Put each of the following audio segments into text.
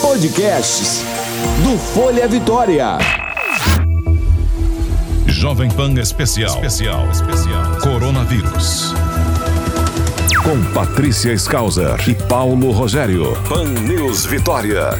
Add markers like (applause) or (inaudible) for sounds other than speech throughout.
Podcasts do Folha Vitória. Jovem Pan Especial. Especial. Especial. Coronavírus. Com Patrícia Skauser e Paulo Rogério. Pan News Vitória.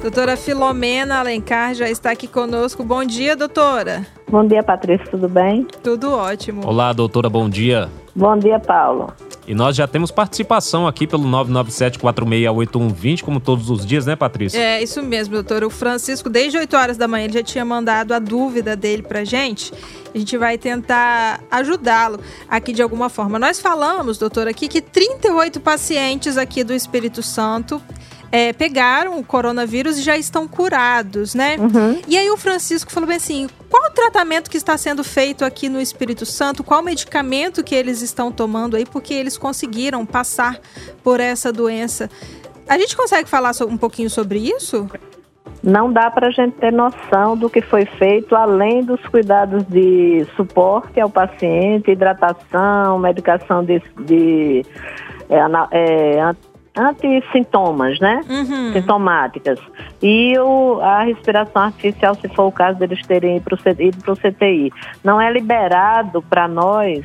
Doutora Filomena Alencar já está aqui conosco. Bom dia, doutora. Bom dia, Patrícia, tudo bem? Tudo ótimo. Olá, doutora, bom dia. Bom dia, Paulo. E nós já temos participação aqui pelo 997-468120, como todos os dias, né, Patrícia? É, isso mesmo, doutor. O Francisco, desde 8 horas da manhã, ele já tinha mandado a dúvida dele pra gente. A gente vai tentar ajudá-lo aqui de alguma forma. Nós falamos, doutor, aqui que 38 pacientes aqui do Espírito Santo é, pegaram o coronavírus e já estão curados, né? Uhum. E aí o Francisco falou bem assim: qual o tratamento que está sendo feito aqui no Espírito Santo? Qual medicamento que eles estão tomando aí? Porque eles conseguiram passar por essa doença. A gente consegue falar um pouquinho sobre isso? Não dá para a gente ter noção do que foi feito, além dos cuidados de suporte ao paciente, hidratação, medicação de, de é, é, antissintomas, né? Uhum. Sintomáticas. E o, a respiração artificial, se for o caso deles terem ido para o CTI. Não é liberado para nós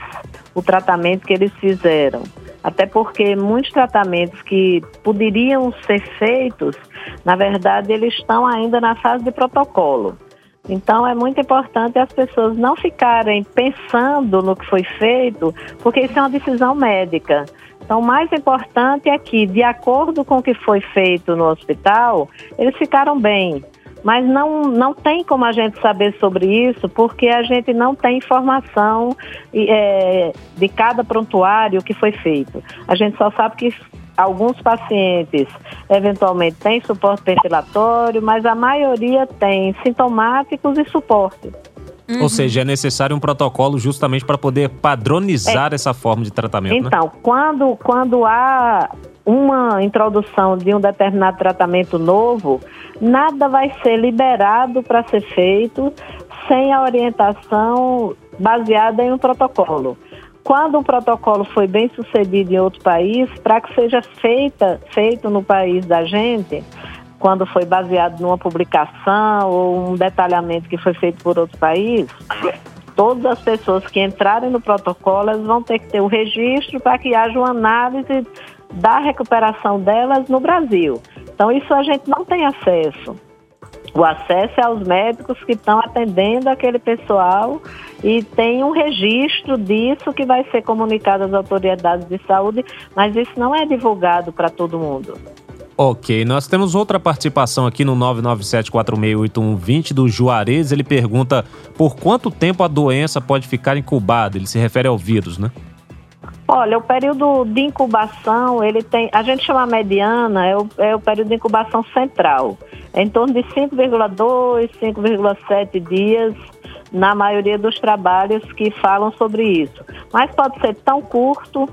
o tratamento que eles fizeram. Até porque muitos tratamentos que poderiam ser feitos, na verdade, eles estão ainda na fase de protocolo. Então é muito importante as pessoas não ficarem pensando no que foi feito, porque isso é uma decisão médica. Então, o mais importante é que, de acordo com o que foi feito no hospital, eles ficaram bem. Mas não, não tem como a gente saber sobre isso, porque a gente não tem informação é, de cada prontuário que foi feito. A gente só sabe que alguns pacientes eventualmente têm suporte ventilatório, mas a maioria tem sintomáticos e suporte. Uhum. Ou seja, é necessário um protocolo justamente para poder padronizar é. essa forma de tratamento. Né? Então, né? quando, quando há uma introdução de um determinado tratamento novo, nada vai ser liberado para ser feito sem a orientação baseada em um protocolo. Quando um protocolo foi bem sucedido em outro país, para que seja feita, feito no país da gente, quando foi baseado numa publicação ou um detalhamento que foi feito por outro país, todas as pessoas que entrarem no protocolo elas vão ter que ter o registro para que haja uma análise da recuperação delas no Brasil. Então, isso a gente não tem acesso. O acesso é aos médicos que estão atendendo aquele pessoal e tem um registro disso que vai ser comunicado às autoridades de saúde, mas isso não é divulgado para todo mundo. Ok, nós temos outra participação aqui no 997468120 do Juarez. Ele pergunta por quanto tempo a doença pode ficar incubada. Ele se refere ao vírus, né? Olha, o período de incubação, ele tem, a gente chama mediana, é o, é o período de incubação central. É em torno de 5,2, 5,7 dias na maioria dos trabalhos que falam sobre isso. Mas pode ser tão curto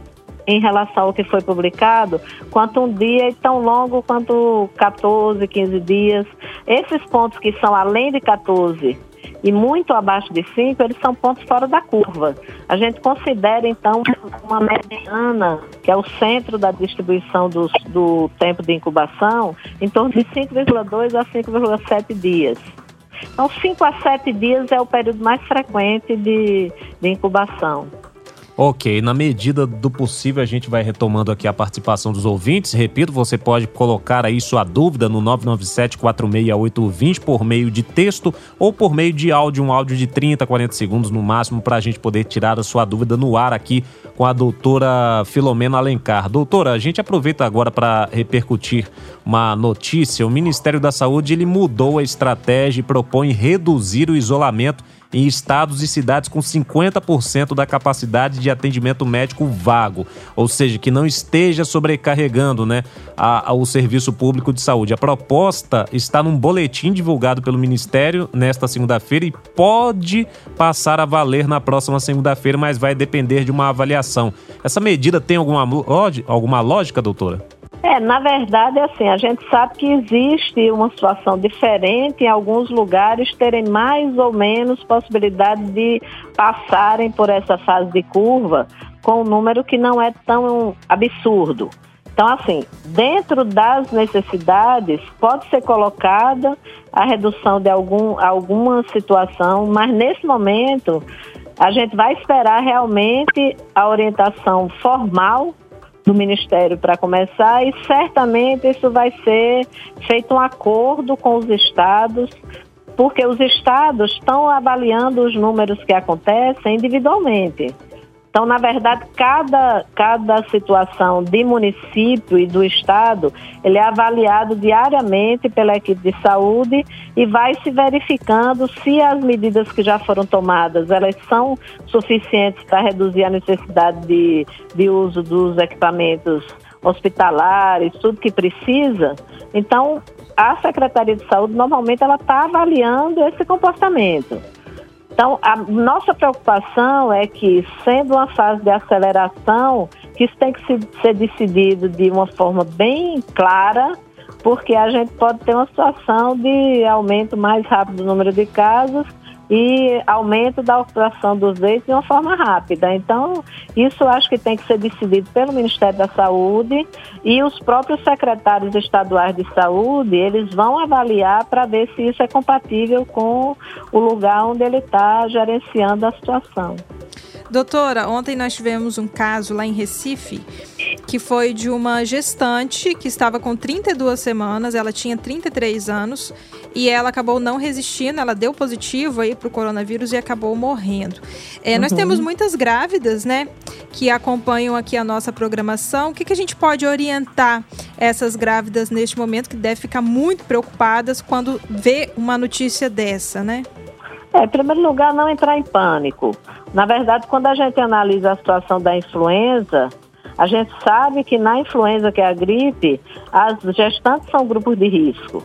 em relação ao que foi publicado, quanto um dia e tão longo quanto 14, 15 dias. Esses pontos que são além de 14 e muito abaixo de 5, eles são pontos fora da curva. A gente considera, então, uma mediana, que é o centro da distribuição do, do tempo de incubação, em torno de 5,2 a 5,7 dias. Então, 5 a 7 dias é o período mais frequente de, de incubação. Ok, na medida do possível a gente vai retomando aqui a participação dos ouvintes. Repito, você pode colocar aí sua dúvida no 997-46820 por meio de texto ou por meio de áudio, um áudio de 30, 40 segundos no máximo, para a gente poder tirar a sua dúvida no ar aqui com a doutora Filomena Alencar. Doutora, a gente aproveita agora para repercutir uma notícia. O Ministério da Saúde ele mudou a estratégia e propõe reduzir o isolamento em estados e cidades com 50% da capacidade de atendimento médico vago, ou seja, que não esteja sobrecarregando né, a, a, o serviço público de saúde. A proposta está num boletim divulgado pelo Ministério nesta segunda-feira e pode passar a valer na próxima segunda-feira, mas vai depender de uma avaliação. Essa medida tem alguma, alguma lógica, doutora? É, na verdade, assim, a gente sabe que existe uma situação diferente em alguns lugares terem mais ou menos possibilidade de passarem por essa fase de curva com um número que não é tão absurdo. Então, assim, dentro das necessidades, pode ser colocada a redução de algum, alguma situação, mas nesse momento a gente vai esperar realmente a orientação formal do Ministério para começar e certamente isso vai ser feito um acordo com os estados, porque os estados estão avaliando os números que acontecem individualmente. Então, na verdade, cada, cada situação de município e do estado, ele é avaliado diariamente pela equipe de saúde e vai se verificando se as medidas que já foram tomadas, elas são suficientes para reduzir a necessidade de, de uso dos equipamentos hospitalares, tudo que precisa. Então, a Secretaria de Saúde, normalmente, ela está avaliando esse comportamento. Então, a nossa preocupação é que, sendo uma fase de aceleração, isso tem que ser decidido de uma forma bem clara, porque a gente pode ter uma situação de aumento mais rápido do número de casos e aumento da ocupação dos leitos de uma forma rápida. Então, isso acho que tem que ser decidido pelo Ministério da Saúde e os próprios secretários estaduais de saúde, eles vão avaliar para ver se isso é compatível com o lugar onde ele está gerenciando a situação. Doutora, ontem nós tivemos um caso lá em Recife que foi de uma gestante que estava com 32 semanas, ela tinha 33 anos e ela acabou não resistindo, ela deu positivo aí para o coronavírus e acabou morrendo. É, uhum. Nós temos muitas grávidas, né, que acompanham aqui a nossa programação. O que, que a gente pode orientar essas grávidas neste momento que devem ficar muito preocupadas quando vê uma notícia dessa, né? É, em primeiro lugar, não entrar em pânico. Na verdade, quando a gente analisa a situação da influenza, a gente sabe que na influenza, que é a gripe, as gestantes são grupos de risco.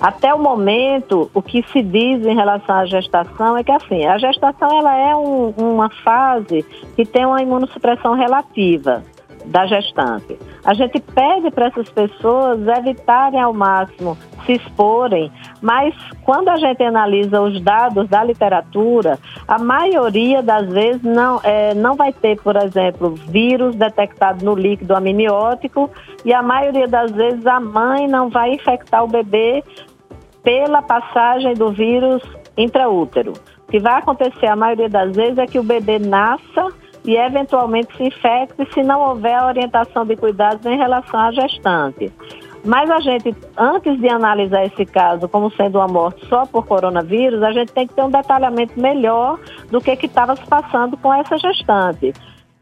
Até o momento, o que se diz em relação à gestação é que assim, a gestação ela é um, uma fase que tem uma imunossupressão relativa da gestante. A gente pede para essas pessoas evitarem ao máximo se exporem, mas quando a gente analisa os dados da literatura, a maioria das vezes não, é, não vai ter, por exemplo, vírus detectado no líquido amniótico e a maioria das vezes a mãe não vai infectar o bebê pela passagem do vírus intraútero. O que vai acontecer a maioria das vezes é que o bebê nasça e eventualmente se infecte se não houver orientação de cuidados em relação à gestante. Mas a gente, antes de analisar esse caso como sendo uma morte só por coronavírus, a gente tem que ter um detalhamento melhor do que estava se passando com essa gestante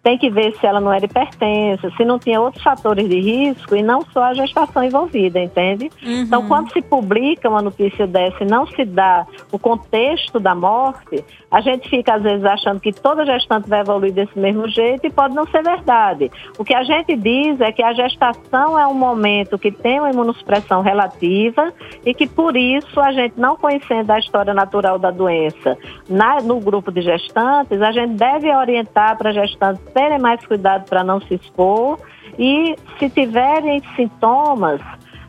tem que ver se ela não era hipertensa, se não tinha outros fatores de risco e não só a gestação envolvida, entende? Uhum. Então, quando se publica uma notícia dessa e não se dá o contexto da morte, a gente fica às vezes achando que toda gestante vai evoluir desse mesmo jeito e pode não ser verdade. O que a gente diz é que a gestação é um momento que tem uma imunossupressão relativa e que por isso a gente não conhecendo a história natural da doença na, no grupo de gestantes, a gente deve orientar para gestantes terem mais cuidado para não se expor e se tiverem sintomas,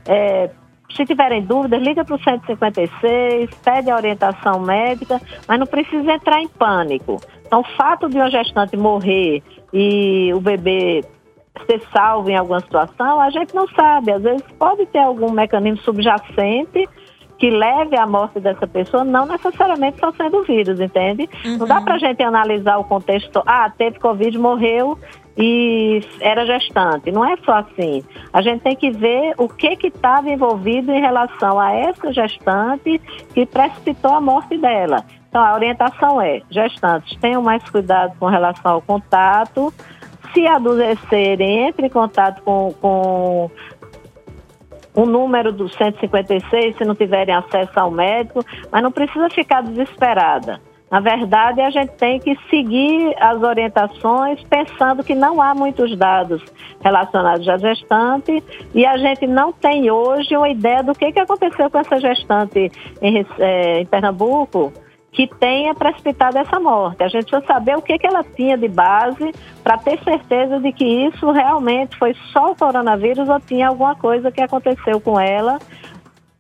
é, se tiverem dúvidas, liga para o 156, pede a orientação médica, mas não precisa entrar em pânico. Então, o fato de uma gestante morrer e o bebê ser salvo em alguma situação, a gente não sabe. Às vezes pode ter algum mecanismo subjacente que leve à morte dessa pessoa, não necessariamente só sendo vírus, entende? Uhum. Não dá para a gente analisar o contexto, ah, teve Covid, morreu e era gestante. Não é só assim. A gente tem que ver o que estava envolvido em relação a essa gestante que precipitou a morte dela. Então, a orientação é: gestantes, tenham mais cuidado com relação ao contato. Se adoecerem, entre em contato com, com o número do 156 se não tiverem acesso ao médico, mas não precisa ficar desesperada. Na verdade, a gente tem que seguir as orientações pensando que não há muitos dados relacionados à gestante e a gente não tem hoje uma ideia do que, que aconteceu com essa gestante em, é, em Pernambuco que tenha precipitado essa morte. A gente precisa saber o que, que ela tinha de base para ter certeza de que isso realmente foi só o coronavírus ou tinha alguma coisa que aconteceu com ela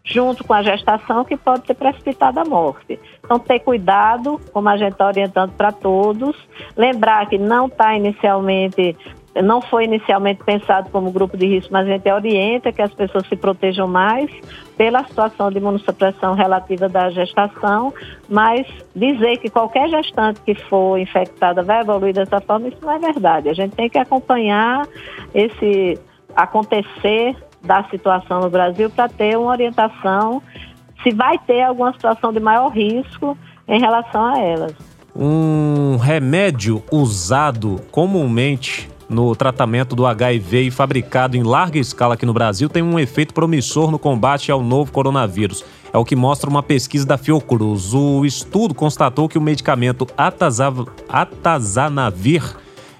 junto com a gestação que pode ter precipitado a morte. Então, ter cuidado, como a gente está orientando para todos, lembrar que não está inicialmente não foi inicialmente pensado como grupo de risco, mas a gente orienta que as pessoas se protejam mais pela situação de imunossupressão relativa da gestação, mas dizer que qualquer gestante que for infectada vai evoluir dessa forma, isso não é verdade. A gente tem que acompanhar esse acontecer da situação no Brasil para ter uma orientação se vai ter alguma situação de maior risco em relação a elas. Um remédio usado comumente no tratamento do HIV e fabricado em larga escala aqui no Brasil tem um efeito promissor no combate ao novo coronavírus. É o que mostra uma pesquisa da Fiocruz. O estudo constatou que o medicamento Atazanavir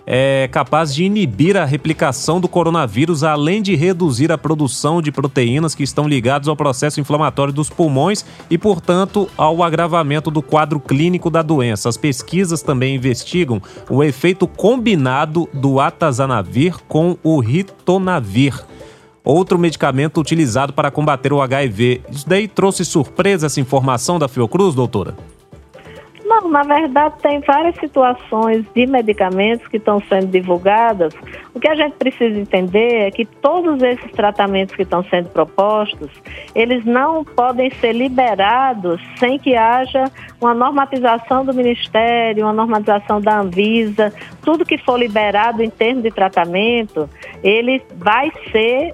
é capaz de inibir a replicação do coronavírus, além de reduzir a produção de proteínas que estão ligadas ao processo inflamatório dos pulmões e, portanto, ao agravamento do quadro clínico da doença. As pesquisas também investigam o efeito combinado do atazanavir com o ritonavir outro medicamento utilizado para combater o HIV. Isso daí trouxe surpresa essa informação da Fiocruz, doutora? Não, na verdade tem várias situações de medicamentos que estão sendo divulgadas. O que a gente precisa entender é que todos esses tratamentos que estão sendo propostos, eles não podem ser liberados sem que haja uma normatização do Ministério, uma normatização da Anvisa. Tudo que for liberado em termos de tratamento, ele vai ser,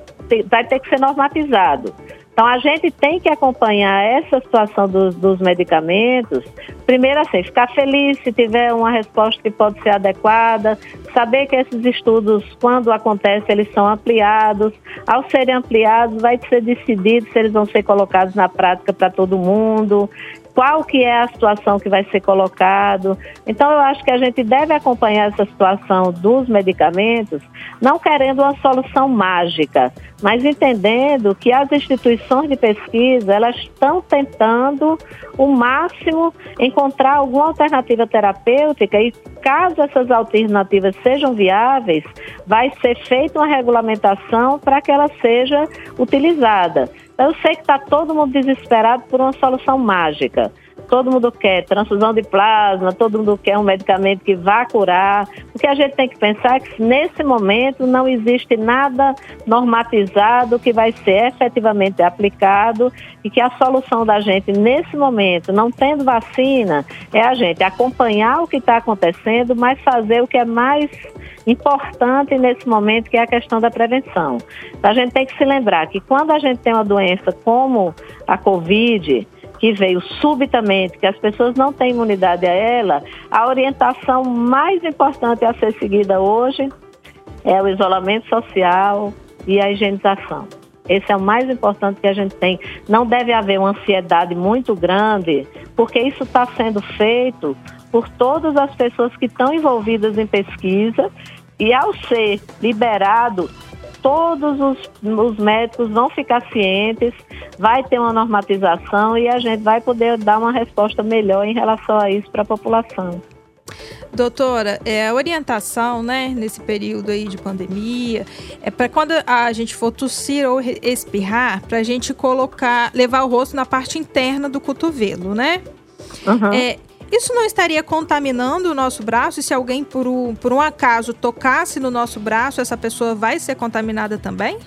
vai ter que ser normatizado. Então, a gente tem que acompanhar essa situação dos, dos, medicamentos. Primeiro, assim, ficar feliz se tiver uma resposta que pode ser adequada, saber que esses estudos, quando acontece, eles são ampliados. Ao serem ampliados, vai ser decidido se eles vão ser colocados na prática para todo mundo qual que é a situação que vai ser colocado. Então eu acho que a gente deve acompanhar essa situação dos medicamentos, não querendo uma solução mágica, mas entendendo que as instituições de pesquisa, elas estão tentando o máximo encontrar alguma alternativa terapêutica e caso essas alternativas sejam viáveis, vai ser feita uma regulamentação para que ela seja utilizada. Eu sei que está todo mundo desesperado por uma solução mágica. Todo mundo quer transfusão de plasma, todo mundo quer um medicamento que vá curar. O que a gente tem que pensar é que nesse momento não existe nada normatizado que vai ser efetivamente aplicado e que a solução da gente nesse momento, não tendo vacina, é a gente acompanhar o que está acontecendo, mas fazer o que é mais importante nesse momento, que é a questão da prevenção. A gente tem que se lembrar que quando a gente tem uma doença como a Covid, que veio subitamente, que as pessoas não têm imunidade a ela, a orientação mais importante a ser seguida hoje é o isolamento social e a higienização. Esse é o mais importante que a gente tem. Não deve haver uma ansiedade muito grande, porque isso está sendo feito por todas as pessoas que estão envolvidas em pesquisa e ao ser liberado, todos os, os, médicos vão ficar cientes, vai ter uma normatização e a gente vai poder dar uma resposta melhor em relação a isso para a população. Doutora, é, a orientação, né, nesse período aí de pandemia, é para quando a gente for tossir ou espirrar, para a gente colocar, levar o rosto na parte interna do cotovelo, né? Uhum. É, isso não estaria contaminando o nosso braço? E se alguém, por um, por um acaso, tocasse no nosso braço, essa pessoa vai ser contaminada também?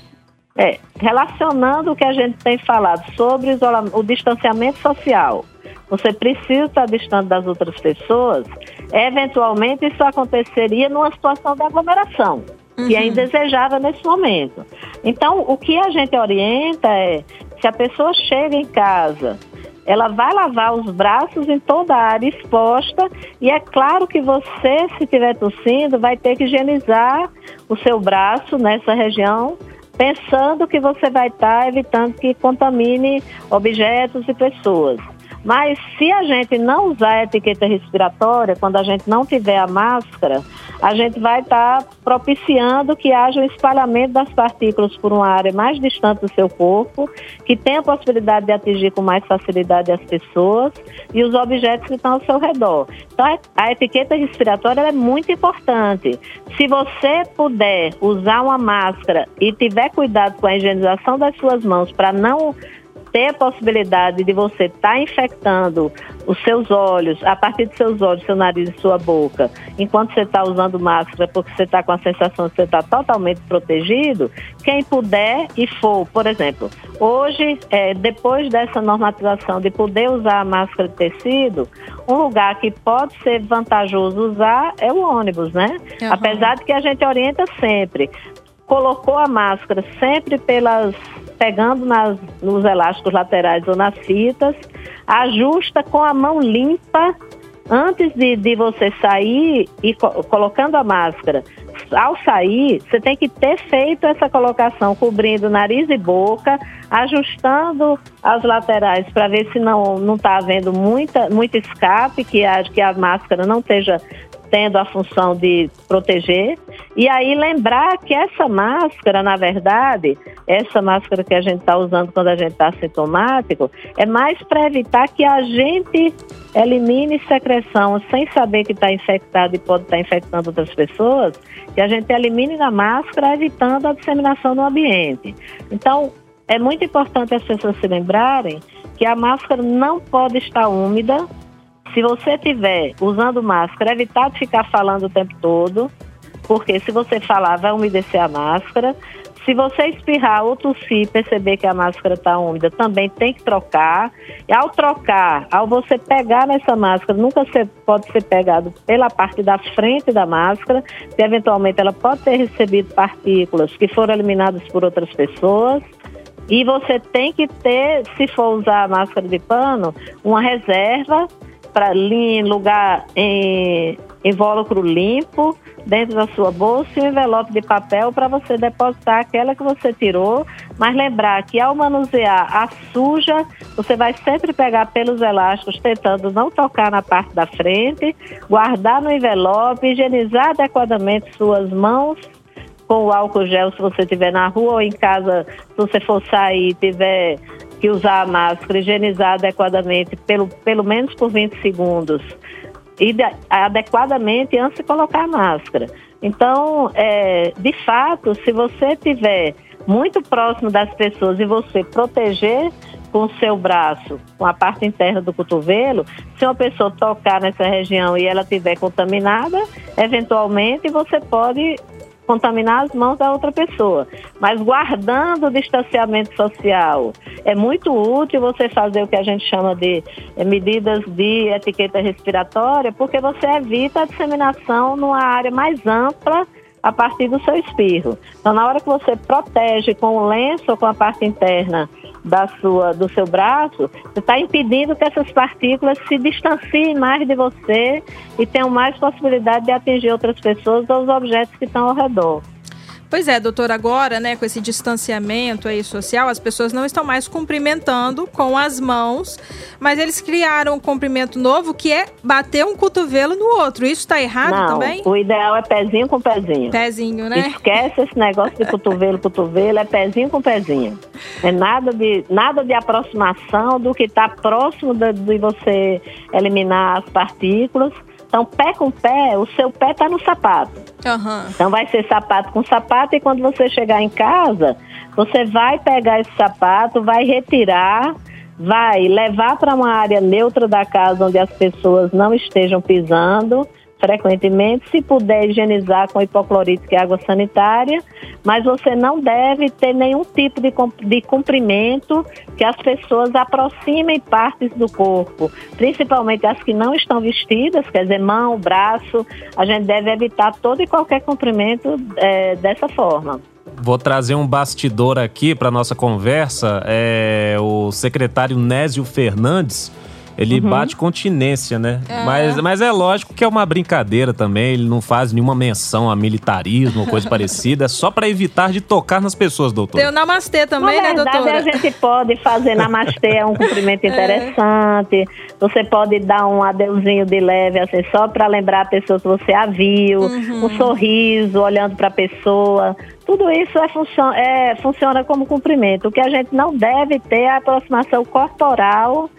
É, relacionando o que a gente tem falado sobre o, o distanciamento social, você precisa estar distante das outras pessoas, eventualmente isso aconteceria numa situação de aglomeração, uhum. que é uhum. indesejável nesse momento. Então, o que a gente orienta é, se a pessoa chega em casa ela vai lavar os braços em toda a área exposta e é claro que você, se estiver tossindo, vai ter que higienizar o seu braço nessa região, pensando que você vai estar evitando que contamine objetos e pessoas. Mas se a gente não usar a etiqueta respiratória, quando a gente não tiver a máscara, a gente vai estar tá propiciando que haja um espalhamento das partículas por uma área mais distante do seu corpo, que tenha a possibilidade de atingir com mais facilidade as pessoas e os objetos que estão ao seu redor. Então, a etiqueta respiratória é muito importante. Se você puder usar uma máscara e tiver cuidado com a higienização das suas mãos para não ter a possibilidade de você estar tá infectando os seus olhos, a partir dos seus olhos, seu nariz e sua boca, enquanto você está usando máscara, porque você está com a sensação de que você está totalmente protegido, quem puder e for, por exemplo, hoje, é, depois dessa normatização de poder usar a máscara de tecido, um lugar que pode ser vantajoso usar é o ônibus, né? Uhum. Apesar de que a gente orienta sempre. Colocou a máscara sempre pelas pegando nas, nos elásticos laterais ou nas fitas, ajusta com a mão limpa antes de, de você sair e co colocando a máscara. Ao sair, você tem que ter feito essa colocação, cobrindo nariz e boca, ajustando as laterais para ver se não está havendo muita, muito escape, que a, que a máscara não esteja tendo a função de proteger. E aí lembrar que essa máscara, na verdade, essa máscara que a gente está usando quando a gente está sintomático, é mais para evitar que a gente elimine secreção sem saber que está infectado e pode estar tá infectando outras pessoas, que a gente elimine na máscara, evitando a disseminação no ambiente. Então, é muito importante as pessoas se lembrarem que a máscara não pode estar úmida. Se você estiver usando máscara, evitar de ficar falando o tempo todo, porque se você falar, vai umedecer a máscara. Se você espirrar ou tossir perceber que a máscara está úmida, também tem que trocar. E ao trocar, ao você pegar nessa máscara, nunca pode ser pegado pela parte da frente da máscara, se eventualmente ela pode ter recebido partículas que foram eliminadas por outras pessoas. E você tem que ter, se for usar a máscara de pano, uma reserva para lugar em invólucro limpo dentro da sua bolsa e um envelope de papel para você depositar aquela que você tirou. Mas lembrar que ao manusear a suja, você vai sempre pegar pelos elásticos, tentando não tocar na parte da frente, guardar no envelope, higienizar adequadamente suas mãos com o álcool gel se você estiver na rua ou em casa, se você for sair e tiver que usar a máscara, higienizar adequadamente, pelo, pelo menos por 20 segundos, e de, adequadamente antes de colocar a máscara. Então, é, de fato, se você estiver muito próximo das pessoas e você proteger com o seu braço, com a parte interna do cotovelo, se uma pessoa tocar nessa região e ela estiver contaminada, eventualmente você pode contaminar as mãos da outra pessoa. Mas guardando o distanciamento social, é muito útil você fazer o que a gente chama de é, medidas de etiqueta respiratória, porque você evita a disseminação numa área mais ampla a partir do seu espirro. Então, na hora que você protege com o lenço ou com a parte interna da sua, do seu braço, você está impedindo que essas partículas se distanciem mais de você e tenham mais possibilidade de atingir outras pessoas ou os objetos que estão ao redor. Pois é, doutor, agora, né, com esse distanciamento aí social, as pessoas não estão mais cumprimentando com as mãos, mas eles criaram um cumprimento novo que é bater um cotovelo no outro. Isso está errado não, também? O ideal é pezinho com pezinho. Pezinho, né? Esquece esse negócio de cotovelo, cotovelo, é pezinho com pezinho. É nada de, nada de aproximação do que está próximo de, de você eliminar as partículas então, pé com pé, o seu pé está no sapato. Uhum. Então, vai ser sapato com sapato e quando você chegar em casa, você vai pegar esse sapato, vai retirar, vai levar para uma área neutra da casa onde as pessoas não estejam pisando frequentemente, se puder higienizar com hipoclorito, que é água sanitária, mas você não deve ter nenhum tipo de, de cumprimento que as pessoas aproximem partes do corpo, principalmente as que não estão vestidas, quer dizer, mão, braço, a gente deve evitar todo e qualquer cumprimento é, dessa forma. Vou trazer um bastidor aqui para nossa conversa. É, o secretário Nésio Fernandes ele uhum. bate continência, né? É. Mas, mas é lógico que é uma brincadeira também. Ele não faz nenhuma menção a militarismo ou coisa (laughs) parecida. É só para evitar de tocar nas pessoas, doutor. Tem o namastê também, Na né, verdade, doutora? a gente pode fazer (laughs) namastê, é um cumprimento é. interessante. É. Você pode dar um adeuzinho de leve, assim, só para lembrar a pessoa que você a viu. Uhum. Um sorriso, olhando para a pessoa. Tudo isso é, funcio é, funciona como cumprimento. O que a gente não deve ter é a aproximação corporal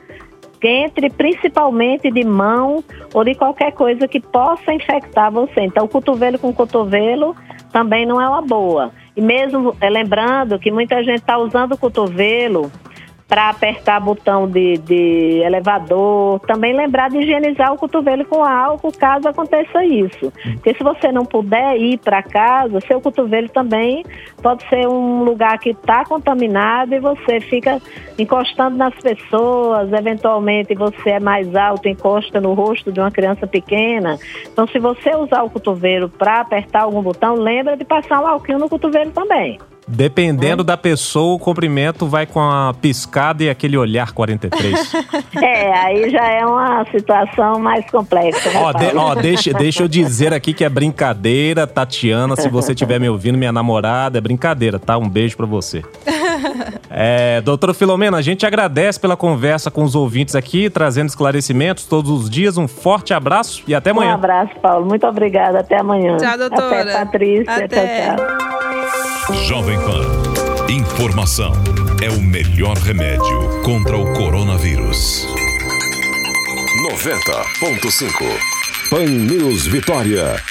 entre principalmente de mão ou de qualquer coisa que possa infectar você. Então, cotovelo com cotovelo também não é uma boa. E mesmo é, lembrando que muita gente está usando o cotovelo para apertar botão de, de elevador. Também lembrar de higienizar o cotovelo com álcool caso aconteça isso. Porque se você não puder ir para casa, seu cotovelo também pode ser um lugar que está contaminado e você fica encostando nas pessoas, eventualmente você é mais alto, encosta no rosto de uma criança pequena. Então, se você usar o cotovelo para apertar algum botão, lembra de passar um álcool no cotovelo também. Dependendo da pessoa, o cumprimento vai com a piscada e aquele olhar 43. (laughs) é, aí já é uma situação mais complexa. Né, ó, de, ó deixa, deixa eu dizer aqui que é brincadeira, Tatiana. Se você estiver me ouvindo, minha namorada, é brincadeira, tá? Um beijo para você. (laughs) É, doutora Filomena, a gente agradece pela conversa com os ouvintes aqui, trazendo esclarecimentos todos os dias. Um forte abraço e até amanhã. Um abraço, Paulo. Muito obrigada. Até amanhã. Tchau, doutora. Até, Patrícia. Até. Tchau, tchau. Jovem Pan. Informação é o melhor remédio contra o coronavírus. 90.5 Pan News Vitória.